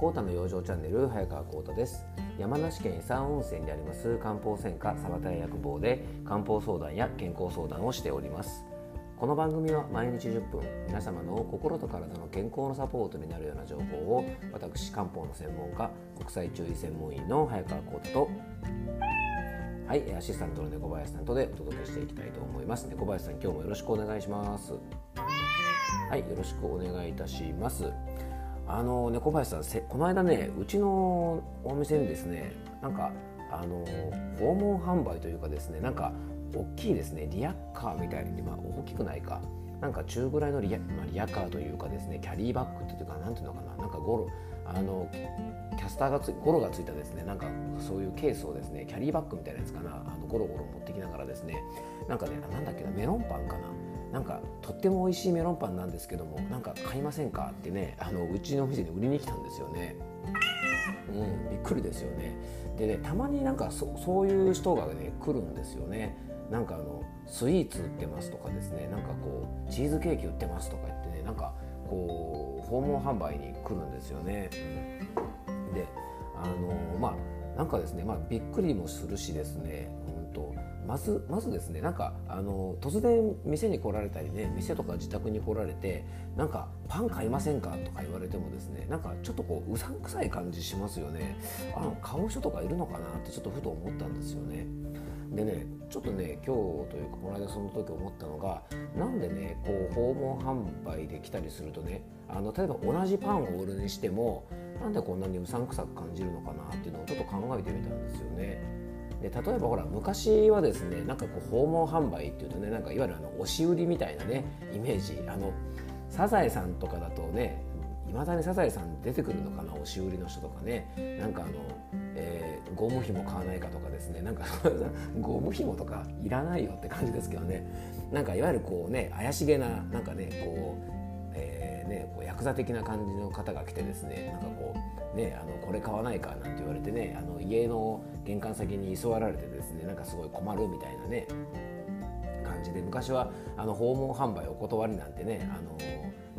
コータの養生チャンネル早川コータです。山梨県伊佐温泉であります漢方専科サバタ薬房で漢方相談や健康相談をしております。この番組は毎日10分皆様の心と体の健康のサポートになるような情報を私漢方の専門家国際中医専門医の早川コータとはいアシスタントの猫林さんとでお届けしていきたいと思います。猫林さん今日もよろしくお願いします。はいよろしくお願いいたします。あの猫林さんこの間ねうちのお店にですねなんかあの訪問販売というかですねなんか大きいですねリアカーみたいに、まあ、大きくないかなんか中ぐらいのリア,、まあ、リアカーというかですねキャリーバッグっていうかなんていうのかななんかゴロあのキャスターがつゴロがついたですねなんかそういうケースをですねキャリーバッグみたいなやつかなあのゴロゴロ持ってきながらですねなんかねなんだっけなメロンパンかななんかとっても美味しいメロンパンなんですけどもなんか買いませんかってねあのうちの店に売りに来たんですよね。うん、びっくりですよね。でねたまになんかそそういう人がね来るんですよね。なんかあのスイーツ売ってますとかですねなんかこうチーズケーキ売ってますとか言ってねなんかこう訪問販売に来るんですよね。うん、であのまあなんかですね、まあ、びっくりもするしですねまずまずですねなんかあの突然店に来られたりね店とか自宅に来られてなんかパン買いませんか？とか言われてもですねなんかちょっとこううさんくさい感じしますよね。あの買う人とかいるのかな？ってちょっとふと思ったんですよね。でねちょっとね今日というかこの間その時思ったのがなんでねこう訪問販売で来たりするとねあの例えば同じパンを売るにしてもなんでこんなにうさんくさく感じるのかな？っていうのをちょっと考えてみたんですよね。で例えばほら昔はですねなんかこう訪問販売っていうとねなんかいわゆるあの押し売りみたいなねイメージ。あのサザエさんとかだとねいまだにサザエさん出てくるのかな押し売りの人とかね。なんかあの、えー、ゴム紐買わないかとかですね。なんかゴム紐とかいらないよって感じですけどね。なんかいわゆるこうね怪しげななんかねこうえーね、こうヤクザ的な感じの方が来てですねなんかこう、ね、あのこれ買わないかなんて言われてねあの家の玄関先に居座られてですねなんかすごい困るみたいなね感じで昔はあの訪問販売お断りなんてねあの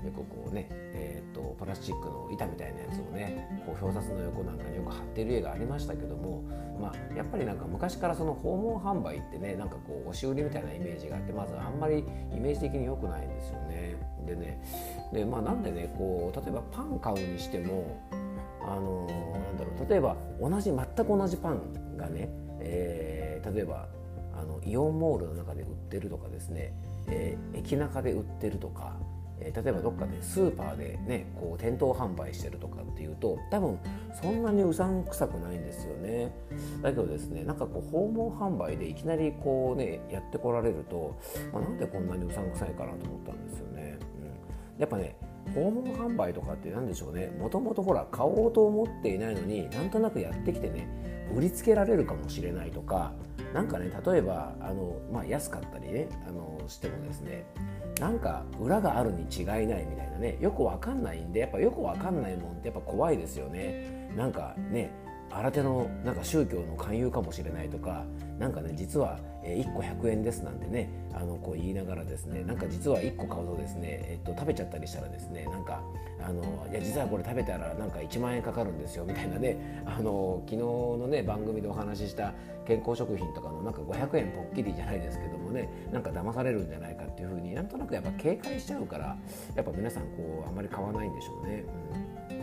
よくこうね、えプラスチックの板みたいなやつをねこう表札の横なんかによく貼ってる家がありましたけども、まあ、やっぱりなんか昔からその訪問販売ってねなんかこう押し売りみたいなイメージがあってまずあんまりイメージ的に良くないんですよね。でねで、まあ、なんでねこう例えばパン買うにしてもあのなんだろう例えば同じ全く同じパンがね、えー、例えばあのイオンモールの中で売ってるとかですね、えー、駅中で売ってるとか、え、例えばどっかでスーパーでねこう店頭販売してるとかっていうと多分そんなにうさんくさくないんですよね。だけどですねなんかこう訪問販売でいきなりこうねやってこられると、まあ、なんでこんなにうさんくさいかなと思ったんですよね、うん、やっぱね訪問販売とかって何でしょうね。もともとほら買おうと思っていないのになんとなくやってきてね売りつけられるかもしれないとか何かね例えばあの、まあ、安かったりねあのしてもですねなんか裏があるに違いないみたいなねよくわかんないんでやっぱよくわかんないもんってやっぱ怖いですよね。なんかね新手のなんか宗教の勧誘かもしれないとかなんかね実は1個100円ですなんてねあのこう言いながらですねなんか実は1個買うとですね、えっと、食べちゃったりしたらですねなんかあのいや実はこれ食べたらなんか1万円かかるんですよみたいなねあの昨日のね番組でお話しした健康食品とかのなんか500円ぽっきりじゃないですけどもねなんか騙されるんじゃないかっていうふうになんとなくやっぱ警戒しちゃうからやっぱ皆さんこうあんまり買わないんでしょうね。うん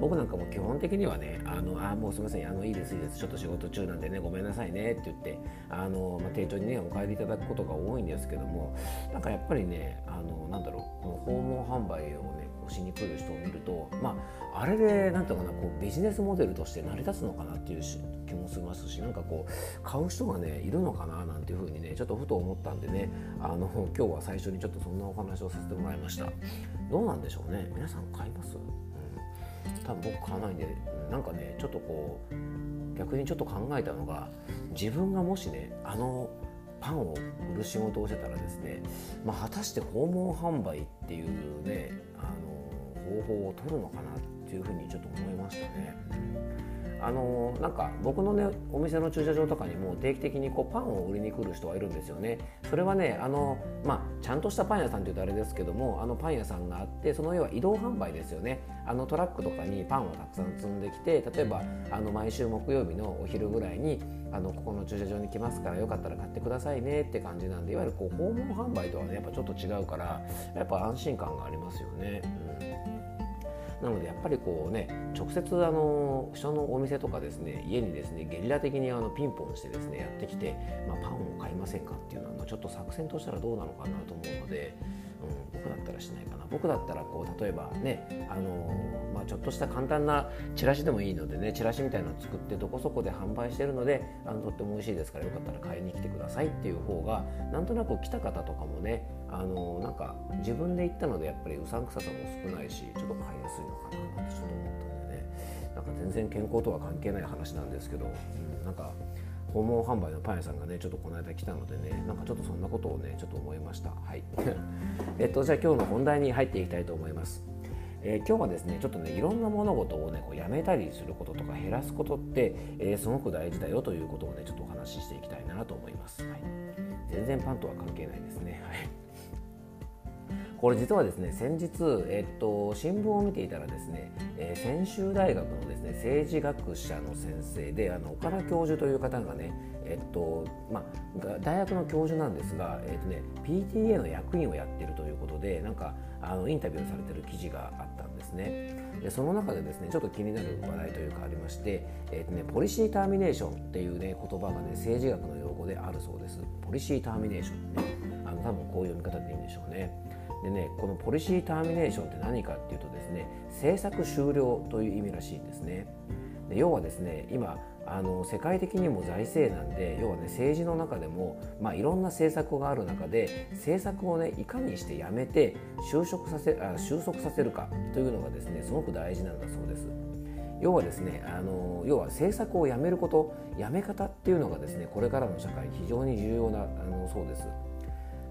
僕なんかも基本的にはね、あのあもうすみません、あのいいです、いいです、ちょっと仕事中なんでね、ごめんなさいねって言って、あのまあ、丁重にね、お帰りいただくことが多いんですけども、なんかやっぱりね、あのなんだろう、この訪問販売をね、こうしに来る人を見ると、まあ、あれで、なんていうかな、こうビジネスモデルとして成り立つのかなっていう気もしますし、なんかこう、買う人がね、いるのかななんていうふうにね、ちょっとふと思ったんでね、あの今日は最初にちょっとそんなお話をさせてもらいました。どうなんでしょうね、皆さん買います？多分僕買わないんでなんかねちょっとこう逆にちょっと考えたのが自分がもしねあのパンを売る仕事をしてたらですね、まあ、果たして訪問販売っていうねあの方法を取るのかなっていうふうにちょっと思いましたね。あのなんか僕のねお店の駐車場とかにも定期的にこうパンを売りに来る人はいるんですよね。それはねあの、まあ、ちゃんとしたパン屋さんというとあれですけどもあのパン屋さんがあってその要は移動販売ですよね。あのトラックとかにパンをたくさん積んできて例えばあの毎週木曜日のお昼ぐらいにあのここの駐車場に来ますからよかったら買ってくださいねって感じなんでいわゆるこう訪問販売とはねやっぱちょっと違うからやっぱ安心感がありますよね。うん。なのでやっぱりこうね直接あの人のお店とかですね家にですねゲリラ的にあのピンポンしてですねやってきて、まあ、パンを買いませんかっていうのはちょっと作戦としたらどうなのかなと思うので、うん、僕だったらしないかな。僕だったらこう例えばねあの、まあ、ちょっとした簡単なチラシでもいいのでねチラシみたいなのを作ってどこそこで販売してるのであのとっても美味しいですからよかったら買いに来てくださいっていう方がなんとなく来た方とかもねあのなんか自分で行ったのでやっぱりうさんくささも少ないしちょっと買いやすいのかなってちょっと思ったんでね。なんか全然健康とは関係ない話なんですけど、うん、なんか訪問販売のパン屋さんがねちょっとこの間来たのでねなんかちょっとそんなことをねちょっと思いました。はい。えっとじゃあ今日の本題に入っていきたいと思います。えー、今日はですねちょっとねいろんな物事をねこうやめたりすることとか減らすことって、えー、すごく大事だよということをねちょっとお話ししていきたいなと思います、はい、全然パンとは関係ないですね。はい。これ実はですね先日、えっと、新聞を見ていたらですね、えー、専修大学のですね政治学者の先生であの岡田教授という方がねえっとまあ、大学の教授なんですが、えっとね、PTA の役員をやっているということでなんかあのインタビューされている記事があったんですね。でその中でですねちょっと気になる話題というかありまして、えっとね、ポリシーターミネーションっていう、ね、言葉がね政治学の用語であるそうです。ポリシーターミネーションね。あの多分こういう読み方でいいんでしょうね。でねこのポリシーターミネーションって何かっていうとですね政策終了という意味らしいんですねで要はですね今あの世界的にも財政難で要はね政治の中でも、まあ、いろんな政策がある中で政策をねいかにしてやめて収束させあ収束させるかというのがですねすごく大事なんだそうです。要はですねあの要は政策をやめることやめ方っていうのがですねこれからの社会非常に重要なあのそうです。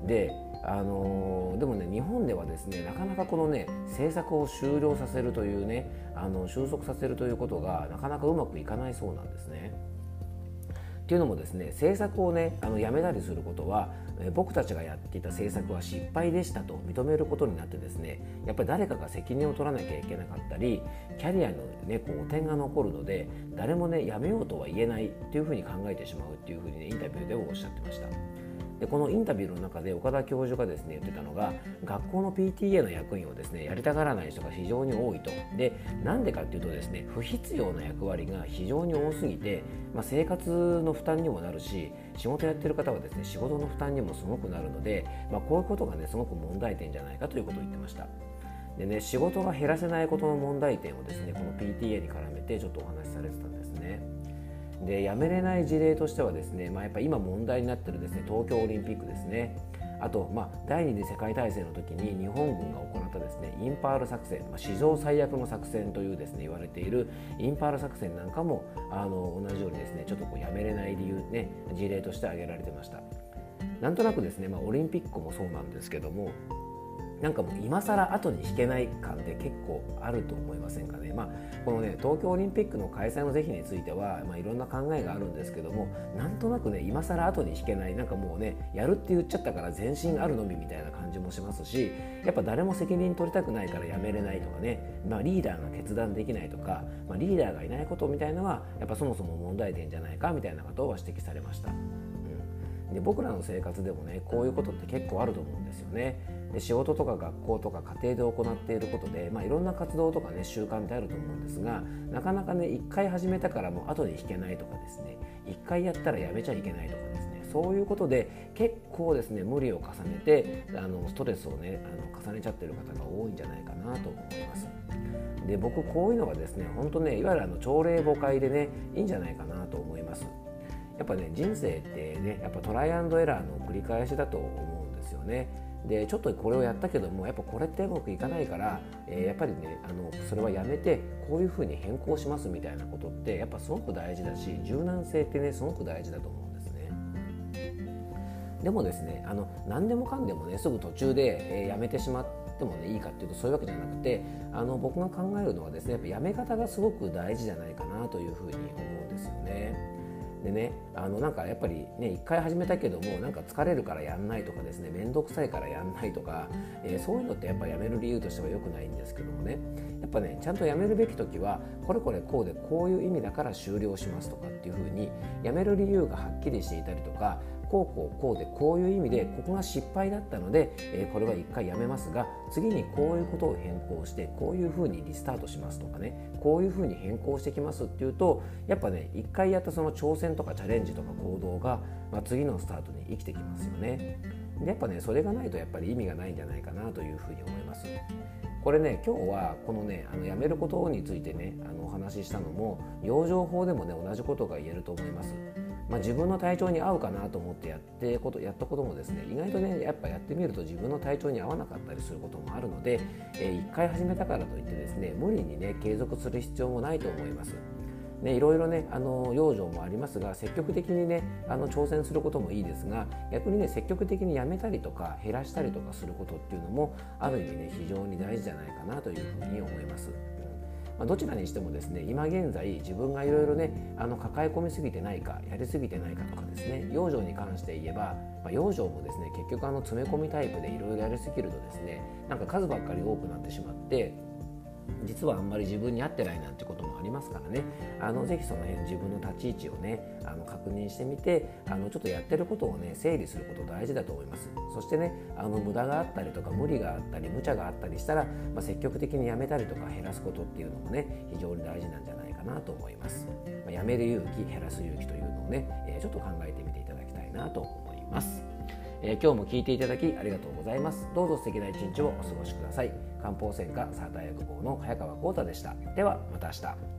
であのでもね日本ではですねなかなかこのね政策を終了させるというねあの収束させるということがなかなかうまくいかないそうなんですね。っていうのもですね政策をねあのやめたりすることは僕たちがやっていた政策は失敗でしたと認めることになってですねやっぱり誰かが責任を取らなきゃいけなかったりキャリアの、ね、こう点が残るので誰もねやめようとは言えないっていうふうに考えてしまうっていうふうにねインタビューでもおっしゃってました。でこのインタビューの中で岡田教授がですね言ってたのが学校の PTA の役員をですねやりたがらない人が非常に多いとでなんでかっていうとですね不必要な役割が非常に多すぎて、まあ、生活の負担にもなるし仕事やってる方はですね仕事の負担にもすごくなるので、まあ、こういうことがねすごく問題点じゃないかということを言ってました。でね仕事が減らせないことの問題点をですねこの PTA に絡めてちょっとお話しされてたんです。でやめれない事例としてはですね、まあ、やっぱ今問題になってるですね東京オリンピックですね。あと、まあ、第二次世界大戦の時に日本軍が行ったですねインパール作戦、まあ、史上最悪の作戦というですね言われているインパール作戦なんかもあの同じようにですねちょっとこうやめれない理由ね事例として挙げられてました。なんとなくですね、まあ、オリンピックもそうなんですけどもなんかもう今更後に引けない感って結構あると思いませんかね。まあ、このね東京オリンピックの開催の是非については、まあ、いろんな考えがあるんですけどもなんとなくね今更後に引けないなんかもうねやるって言っちゃったから全身あるのみみたいな感じもしますしやっぱ誰も責任取りたくないからやめれないとかね、まあ、リーダーが決断できないとか、まあ、リーダーがいないことみたいなのはやっぱそもそも問題点じゃないかみたいなことは指摘されました。で僕らの生活でもねこういうことって結構あると思うんですよね。で仕事とか学校とか家庭で行っていることで、まあ、いろんな活動とかね習慣ってあると思うんですがなかなかね一回始めたからもう後に引けないとかですね一回やったらやめちゃいけないとかですねそういうことで結構ですね無理を重ねてあのストレスをねあの重ねちゃってる方が多いんじゃないかなと思います。で僕こういうのがですね本当ねいわゆるあの朝礼誤解でねいいんじゃないかなと思います。やっぱね人生ってねやっぱトライアンドエラーの繰り返しだと思うんですよね。でちょっとこれをやったけどもやっぱこれってうまくいかないから、えー、やっぱりねあのそれはやめてこういうふうに変更しますみたいなことってやっぱすごく大事だし柔軟性ってねすごく大事だと思うんですね。でもですねあの何でもかんでもねすぐ途中で、えー、やめてしまってもねいいかっていうとそういうわけじゃなくてあの僕が考えるのはですねやっぱやめ方がすごく大事じゃないかなというふうに思うんですよね。でねあのなんかやっぱりね一回始めたけどもなんか疲れるからやんないとかですね面倒くさいからやんないとか、えー、そういうのってやっぱやめる理由としては良くないんですけどもね。やっぱねちゃんとやめるべき時はこれこれこうでこういう意味だから終了しますとかっていうふうにやめる理由がはっきりしていたりとかこうこうこうでこういう意味でここが失敗だったので、えー、これは一回やめますが次にこういうことを変更してこういうふうにリスタートしますとかねこういうふうに変更してきますっていうとやっぱね一回やったその挑戦とかチャレンジとか行動が、まあ、次のスタートに生きてきますよね。でやっぱねそれがないとやっぱり意味がないんじゃないかなというふうに思います。これね今日はこのねあのやめることについてねあのお話ししたのも養生法でもね同じことが言えると思います。まあ、自分の体調に合うかなと思ってやってことやったこともですね意外とねやっぱやってみると自分の体調に合わなかったりすることもあるので、えー、1回始めたからといってですね無理にね継続する必要もないと思います。ね、いろいろねあの養生もありますが積極的にねあの挑戦することもいいですが逆にね積極的にやめたりとか減らしたりとかすることっていうのもある意味ね非常に大事じゃないかなというふうに思います。まあ、どちらにしてもですね今現在自分がいろいろねあの抱え込みすぎてないかやりすぎてないかとかですね養生に関して言えば、まあ、養生もですね結局あの詰め込みタイプでいろいろやりすぎるとですねなんか数ばっかり多くなってしまって実はあんまり自分に合ってないなんてこともありますからね。あのぜひその辺自分の立ち位置をねあの確認してみてあのちょっとやってることをね整理すること大事だと思います。そしてねあの無駄があったりとか無理があったり無茶があったりしたら、まあ、積極的にやめたりとか減らすことっていうのもね非常に大事なんじゃないかなと思います、まあ、やめる勇気減らす勇気というのをね、えー、ちょっと考えてみていただきたいなと思いますえー、今日も聞いていただきありがとうございます。どうぞ素敵な一日をお過ごしください。漢方専科サーター薬房の早川浩太でした。ではまた明日。